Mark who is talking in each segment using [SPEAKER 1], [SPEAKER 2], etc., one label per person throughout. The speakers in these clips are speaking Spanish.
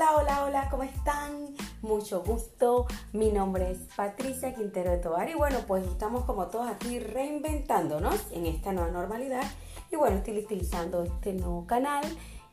[SPEAKER 1] Hola, hola, hola, ¿cómo están? Mucho gusto. Mi nombre es Patricia Quintero de Tobar y bueno, pues estamos como todos aquí reinventándonos en esta nueva normalidad y bueno, estoy utilizando este nuevo canal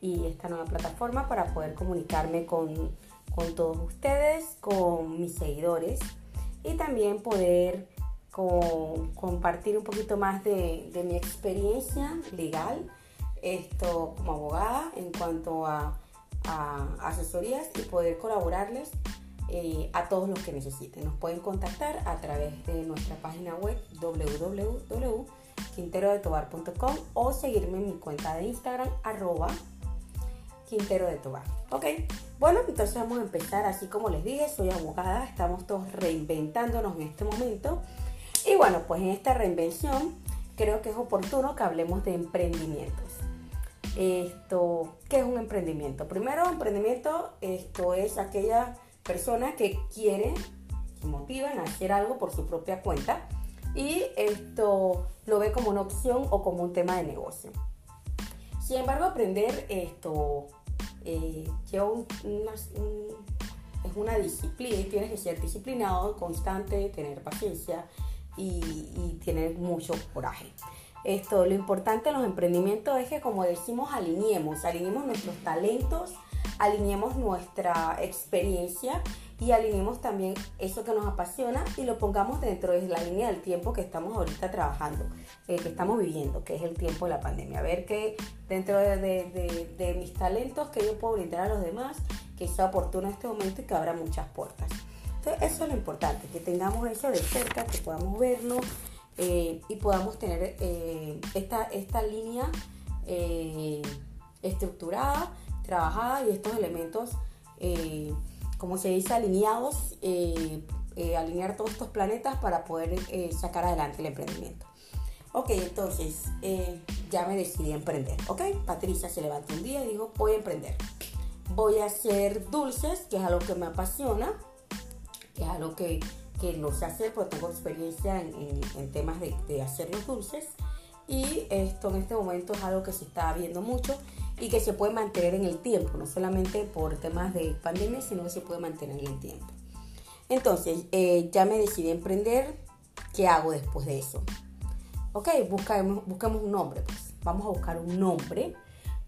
[SPEAKER 1] y esta nueva plataforma para poder comunicarme con, con todos ustedes, con mis seguidores y también poder compartir un poquito más de, de mi experiencia legal esto como abogada en cuanto a, asesorías y poder colaborarles eh, a todos los que necesiten. Nos pueden contactar a través de nuestra página web www.quinterodetobar.com o seguirme en mi cuenta de Instagram arroba Quintero de Tobar. Ok, bueno, entonces vamos a empezar así como les dije, soy abogada, estamos todos reinventándonos en este momento. Y bueno, pues en esta reinvención creo que es oportuno que hablemos de emprendimientos. Esto, ¿qué es un emprendimiento? Primero, emprendimiento, esto es aquella persona que quiere, se motiva a hacer algo por su propia cuenta y esto lo ve como una opción o como un tema de negocio. Sin embargo, aprender esto eh, es una disciplina y tienes que ser disciplinado, constante, tener paciencia y tener mucho coraje. Esto, lo importante en los emprendimientos es que, como decimos, alineemos, alineemos nuestros talentos, alineemos nuestra experiencia y alineemos también eso que nos apasiona y lo pongamos dentro de la línea del tiempo que estamos ahorita trabajando, eh, que estamos viviendo, que es el tiempo de la pandemia. A ver que dentro de, mis talentos que yo puedo brindar a los demás, que sea oportuno en este momento y que abra muchas puertas. Entonces, eso es lo importante, que tengamos eso de cerca, que podamos vernos eh, y podamos tener eh, esta, esta línea eh, estructurada, trabajada y estos elementos, como se dice, alineados, alinear todos estos planetas para poder sacar adelante el emprendimiento. Ok, entonces ya me decidí emprender. Ok, Patricia se levantó un día y dijo, voy a emprender. Voy a hacer dulces, que es algo que me apasiona, que es algo que que lo sé hacer porque tengo experiencia en, temas de, hacer los dulces y esto en este momento es algo que se está viendo mucho y que se puede mantener en el tiempo, no solamente por temas de pandemia, sino que se puede mantener en el tiempo. Entonces, eh, ya me decidí emprender, ¿qué hago después de eso? Ok, buscamos, buscamos un nombre, pues. Vamos a buscar un nombre,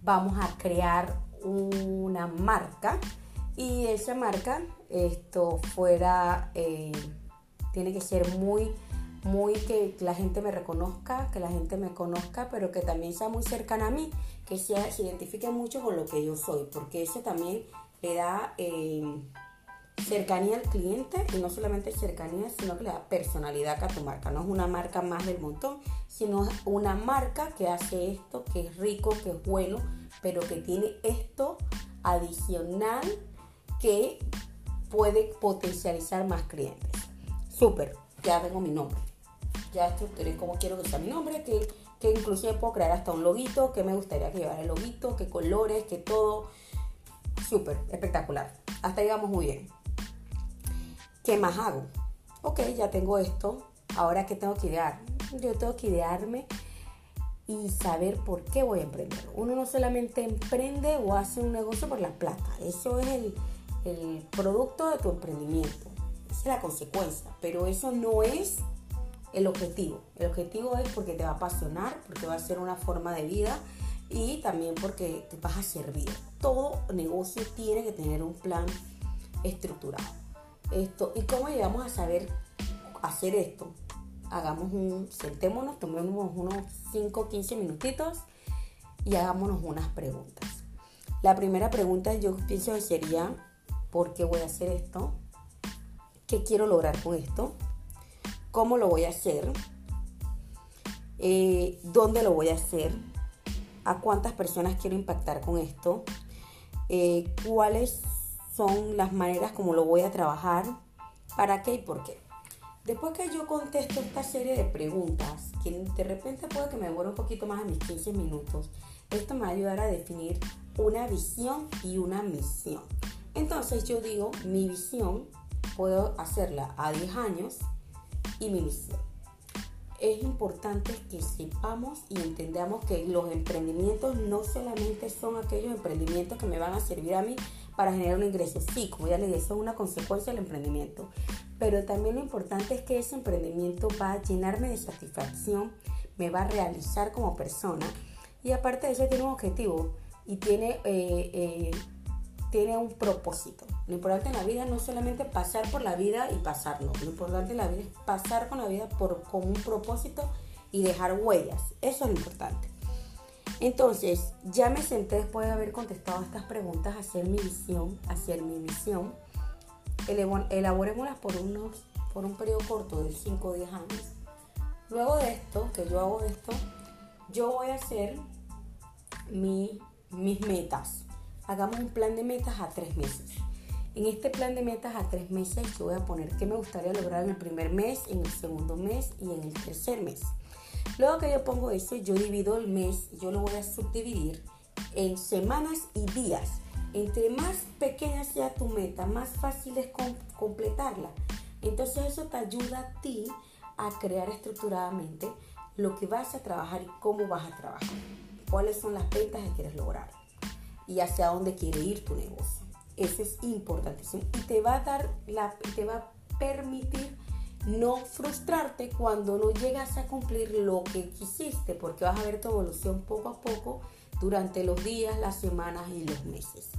[SPEAKER 1] vamos a crear una marca y esa marca esto fuera, eh, tiene que ser muy, muy que la gente me reconozca, que la gente me conozca, pero que también sea muy cercana a mí, que se identifique mucho con lo que yo soy, porque eso también le da eh, cercanía al cliente y no solamente cercanía, sino que le da personalidad a tu marca. No es una marca más del montón, sino una marca que hace esto, que es rico, que es bueno, pero que tiene esto adicional que puede potencializar más clientes. Súper, ya tengo mi nombre. Ya estructuré cómo quiero que sea mi nombre, que, que inclusive puedo crear hasta un loguito, que me gustaría que llevara el loguito, qué colores, que todo. Súper, espectacular. Hasta ahí muy bien. ¿Qué más hago? Ok, ya tengo esto. Ahora, ¿qué tengo que idear? Yo tengo que idearme y saber por qué voy a emprender. Uno no solamente emprende o hace un negocio por la plata. Eso es el, el producto de tu emprendimiento. Esa es la consecuencia, pero eso no es el objetivo. El objetivo es porque te va a apasionar, porque va a ser una forma de vida y también porque te vas a servir. Todo negocio tiene que tener un plan estructurado. Esto, ¿Y cómo llegamos a saber hacer esto? Hagamos un, sentémonos, tomemos unos 5 o 15 minutitos y hagámonos unas preguntas. La primera pregunta yo pienso que sería, por qué voy a hacer esto, qué quiero lograr con esto, cómo lo voy a hacer, eh, dónde lo voy a hacer, a cuántas personas quiero impactar con esto, eh, cuáles son las maneras como lo voy a trabajar, para qué y por qué. Después que yo contesto esta serie de preguntas, que de repente puede que me demore un poquito más de mis 15 minutos, esto me va a ayudar a definir una visión y una misión. Entonces yo digo, mi visión puedo hacerla a 10 años y mi. Es importante que sepamos y entendamos que los emprendimientos no solamente son aquellos emprendimientos que me van a servir a mí para generar un ingreso. Sí, como ya les dije, eso es una consecuencia del emprendimiento. Pero también lo importante es que ese emprendimiento va a llenarme de satisfacción, me va a realizar como persona y aparte de eso tiene un objetivo y tiene, eh, eh, tiene un propósito. Lo importante en la vida no es solamente pasar por la vida y pasarlo. Lo importante en la vida es pasar con la vida por, con un propósito y dejar huellas. Eso es lo importante. Entonces, ya me senté después de haber contestado estas preguntas, hacer mi visión, hacer mi misión. Elaborémoslas por, unos, por un periodo corto de 5 o 10 años. Luego de esto, que yo hago esto, yo voy a hacer mi, mis metas. Hagamos un plan de metas a tres meses. En este plan de metas a tres meses yo voy a poner qué me gustaría lograr en el primer mes, en el segundo mes y en el tercer mes. Luego que yo pongo eso, yo divido el mes, yo lo voy a subdividir en semanas y días. Entre más pequeña sea tu meta, más fácil es completarla. Entonces eso te ayuda a ti a crear estructuradamente lo que vas a trabajar y cómo vas a trabajar. Cuáles son las ventas que quieres lograr y hacia dónde quiere ir tu negocio. Eso es importantísimo y te va a dar la, te va a permitir no frustrarte cuando no llegas a cumplir lo que quisiste, porque vas a ver tu evolución poco a poco durante los días, las semanas y los meses.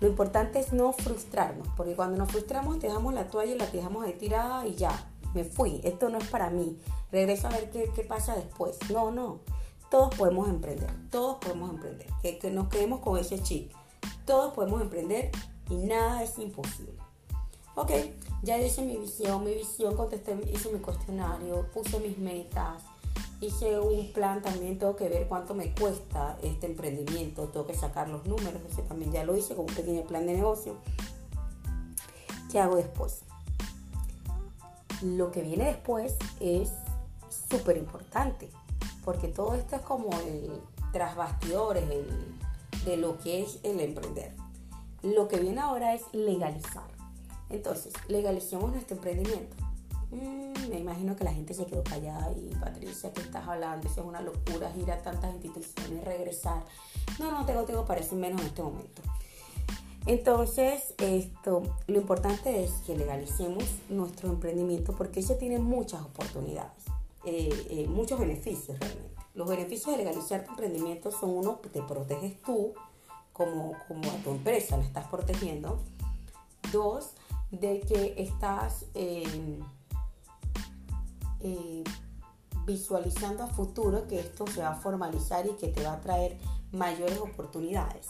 [SPEAKER 1] Lo importante es no frustrarnos, porque cuando nos frustramos dejamos la toalla y la dejamos ahí tirada y ya, me fui, esto no es para mí, regreso a ver qué, qué pasa después. No, no, todos podemos emprender, todos podemos emprender, que, que nos quedemos con ese chip, todos podemos emprender y nada es imposible. Ok, ya hice mi visión, mi visión, contesté, hice mi cuestionario, puse mis metas, hice un plan también, tengo que ver cuánto me cuesta este emprendimiento, tengo que sacar los números, ese también ya lo hice con un pequeño plan de negocio. ¿Qué hago después? Lo que viene después es súper importante, porque todo esto es como el tras bastidores de lo que es el emprender. Lo que viene ahora es legalizar. Entonces, legalicemos nuestro emprendimiento. Mm, me imagino que la gente se quedó callada y Patricia, ¿qué estás hablando? Eso es una locura, ir a tantas instituciones, regresar. No, no tengo, para menos en este momento. Entonces, esto, lo importante es que legalicemos nuestro emprendimiento porque eso tiene muchas oportunidades, eh, eh, muchos beneficios realmente. Los beneficios de legalizar tu emprendimiento son uno, te proteges tú como, como a tu empresa, la estás protegiendo. Dos, de que estás eh, eh, visualizando a futuro que esto se va a formalizar y que te va a traer mayores oportunidades.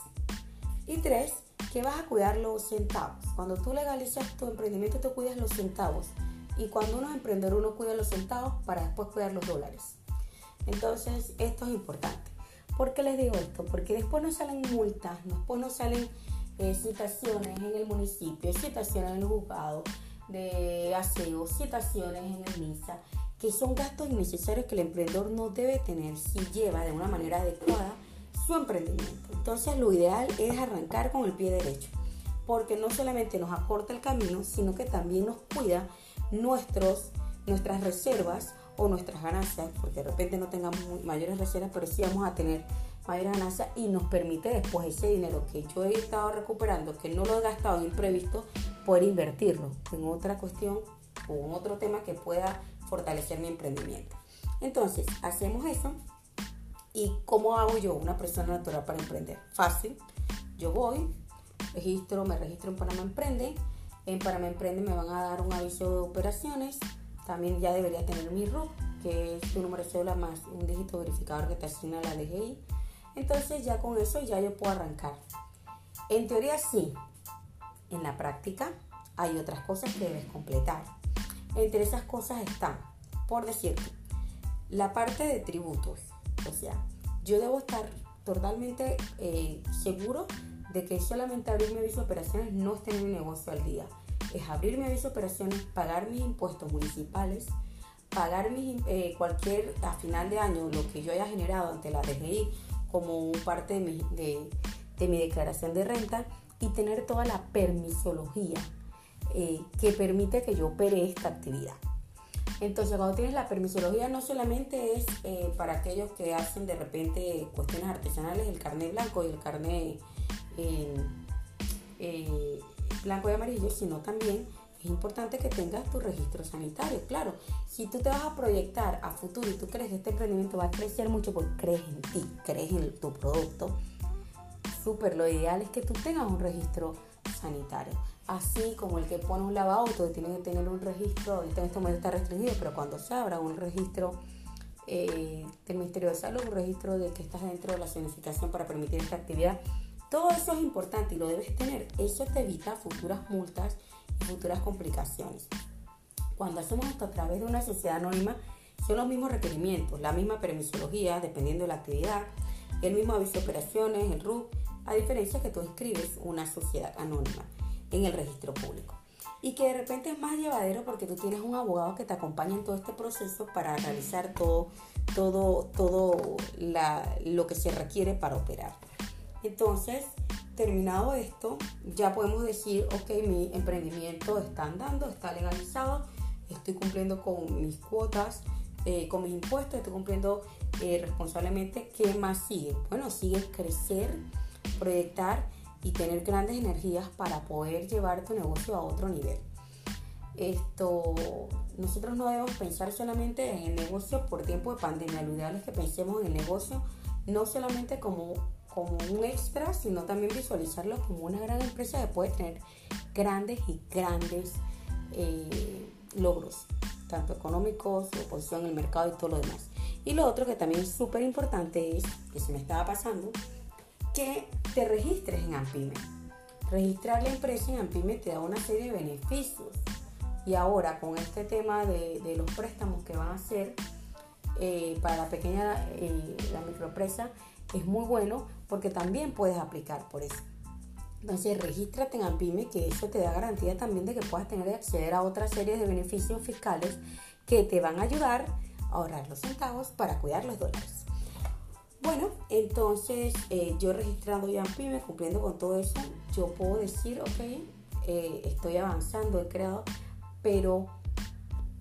[SPEAKER 1] Y tres, que vas a cuidar los centavos. Cuando tú legalizas tu emprendimiento, te cuidas los centavos. Y cuando uno es emprendedor, uno cuida los centavos para después cuidar los dólares. Entonces, esto es importante. ¿Por qué les digo esto? Porque después no salen multas, después no salen eh, citaciones en el municipio, citaciones en el juzgado de aseo, citaciones en el MISA, que son gastos innecesarios que el emprendedor no debe tener si lleva de una manera adecuada su emprendimiento. Entonces lo ideal es arrancar con el pie derecho, porque no solamente nos acorta el camino, sino que también nos cuida nuestros, nuestras reservas o nuestras ganancias, porque de repente no tengamos mayores reservas, pero sí vamos a tener mayor ganancia y nos permite después ese dinero que yo he estado recuperando, que no lo he gastado en imprevisto, poder invertirlo en otra cuestión o en otro tema que pueda fortalecer mi emprendimiento. Entonces, hacemos eso. ¿Y cómo hago yo, una persona natural, para emprender? Fácil. Yo voy, registro, me registro en Panamá Emprende. En Panamá Emprende me van a dar un aviso de operaciones. También ya debería tener mi RUT, que es tu número de cédula más un dígito verificador que te asigna la DGI. Entonces ya con eso ya yo puedo arrancar. En teoría sí, en la práctica hay otras cosas que debes completar. Entre esas cosas están, por decirte, la parte de tributos. O sea, yo debo estar totalmente eh, seguro de que solamente abrir mi aviso de operaciones no es tener un negocio al día. Es abrir mi aviso de operaciones, pagar mis impuestos municipales, pagar mis, eh, cualquier, a final de año, lo que yo haya generado ante la DGI como parte de mi, de, mi declaración de renta y tener toda la permisología eh, que permite que yo opere esta actividad. Entonces, cuando tienes la permisología, no solamente es eh, para aquellos que hacen de repente cuestiones artesanales, el carnet blanco y el carnet eh, blanco y amarillo, sino también es importante que tengas tu registro sanitario. Claro, si tú te vas a proyectar a futuro y tú crees que este emprendimiento va a crecer mucho porque crees en ti, crees en tu producto, súper, lo ideal es que tú tengas un registro sanitario. Así como el que pone un lavauto tiene que tener un registro, en este momento está restringido, pero cuando se abra un registro eh, del Ministerio de Salud, un registro de que estás dentro de la zonificación para permitir esta actividad, todo eso es importante y lo debes tener. Eso te evita futuras multas y futuras complicaciones. Cuando hacemos esto a través de una sociedad anónima, son los mismos requerimientos, la misma permisología, dependiendo de la actividad, el mismo aviso de operaciones, el RUC, a diferencia que tú escribes una sociedad anónima en el registro público. Y que de repente es más llevadero porque tú tienes un abogado que te acompaña en todo este proceso para realizar todo, todo, todo lo que se requiere para operar. Entonces, terminado esto, ya podemos decir, ok, mi emprendimiento está andando, está legalizado, estoy cumpliendo con mis cuotas, eh, con mis impuestos, estoy cumpliendo eh, responsablemente. ¿Qué más sigue? Bueno, sigue crecer, proyectar y tener grandes energías para poder llevar tu negocio a otro nivel. Esto, nosotros no debemos pensar solamente en el negocio por tiempo de pandemia. Lo ideal es que pensemos en el negocio no solamente como, como un extra, sino también visualizarlo como una gran empresa que puede tener grandes y grandes eh, logros, tanto económicos, de posición en el mercado y todo lo demás. Y lo otro que también es súper importante es, que se me estaba pasando, que te registres en AMPIME. Registrar la empresa en AMPIME te da una serie de beneficios. Y ahora con este tema de, los préstamos que van a hacer eh, para la pequeña, eh, la microempresa, es muy bueno porque también puedes aplicar por eso. Entonces, regístrate en AMPIME, que eso te da garantía también de que puedas tener acceder a otra serie de beneficios fiscales que te van a ayudar a ahorrar los centavos para cuidar los dólares. Bueno, entonces eh, yo registrando ya en PYME, cumpliendo con todo eso, yo puedo decir, ok, eh, estoy avanzando, he creado, pero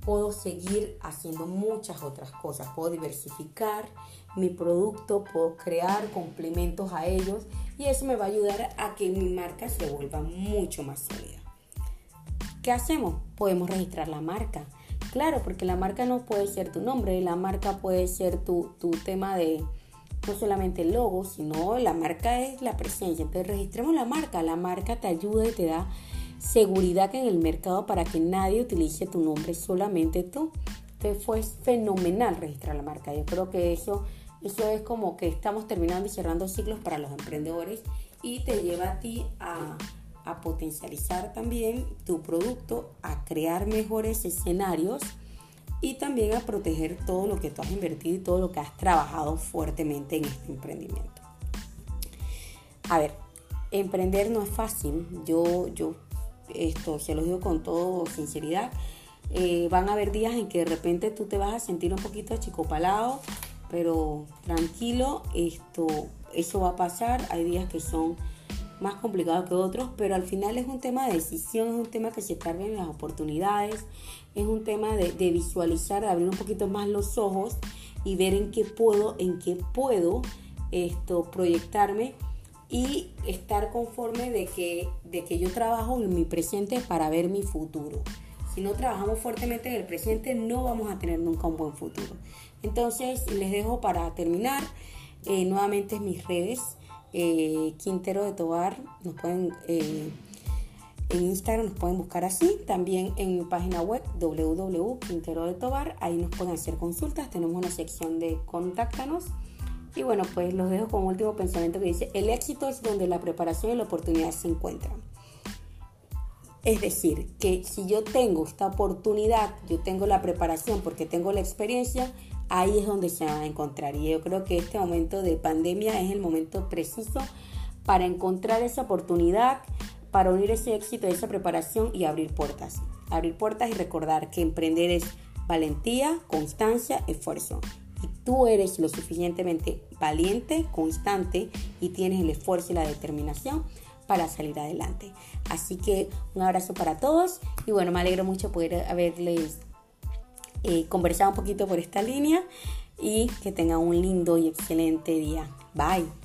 [SPEAKER 1] puedo seguir haciendo muchas otras cosas. Puedo diversificar mi producto, puedo crear complementos a ellos y eso me va a ayudar a que mi marca se vuelva mucho más sólida. ¿Qué hacemos? Podemos registrar la marca. Claro, porque la marca no puede ser tu nombre, la marca puede ser tu, tu tema de, no solamente el logo, sino la marca es la presencia. Entonces registremos la marca. La marca te ayuda y te da seguridad en el mercado para que nadie utilice tu nombre, solamente tú. Entonces fue fenomenal registrar la marca. Yo creo que eso, eso es como que estamos terminando y cerrando ciclos para los emprendedores y te lleva a ti a, a potencializar también tu producto, a crear mejores escenarios y también a proteger todo lo que tú has invertido y todo lo que has trabajado fuertemente en este emprendimiento. A ver, emprender no es fácil. Yo, yo esto se lo digo con toda sinceridad. Eh, van a haber días en que de repente tú te vas a sentir un poquito achicopalado, pero tranquilo, esto, eso va a pasar. Hay días que son más complicados que otros, pero al final es un tema de decisión, es un tema que se cargan las oportunidades, es un tema de, visualizar, de abrir un poquito más los ojos y ver en qué puedo, en qué puedo esto, proyectarme y estar conforme de que, de que yo trabajo en mi presente para ver mi futuro. Si no trabajamos fuertemente en el presente, no vamos a tener nunca un buen futuro. Entonces, les dejo para terminar eh, nuevamente mis redes. Eh, Quintero de Tobar, nos pueden eh, en Instagram nos pueden buscar así, también en mi página web www.quintero de Tobar, ahí nos pueden hacer consultas, tenemos una sección de contáctanos. Y bueno, pues los dejo con un último pensamiento que dice, el éxito es donde la preparación y la oportunidad se encuentran. Es decir, que si yo tengo esta oportunidad, yo tengo la preparación porque tengo la experiencia, ahí es donde se van a encontrar. Y yo creo que este momento de pandemia es el momento preciso para encontrar esa oportunidad, para unir ese éxito, esa preparación y abrir puertas. Abrir puertas y recordar que emprender es valentía, constancia, esfuerzo. Tú eres lo suficientemente valiente, constante y tienes el esfuerzo y la determinación para salir adelante. Así que un abrazo para todos y bueno, me alegro mucho poder haberles eh, conversado un poquito por esta línea y que tengan un lindo y excelente día. Bye.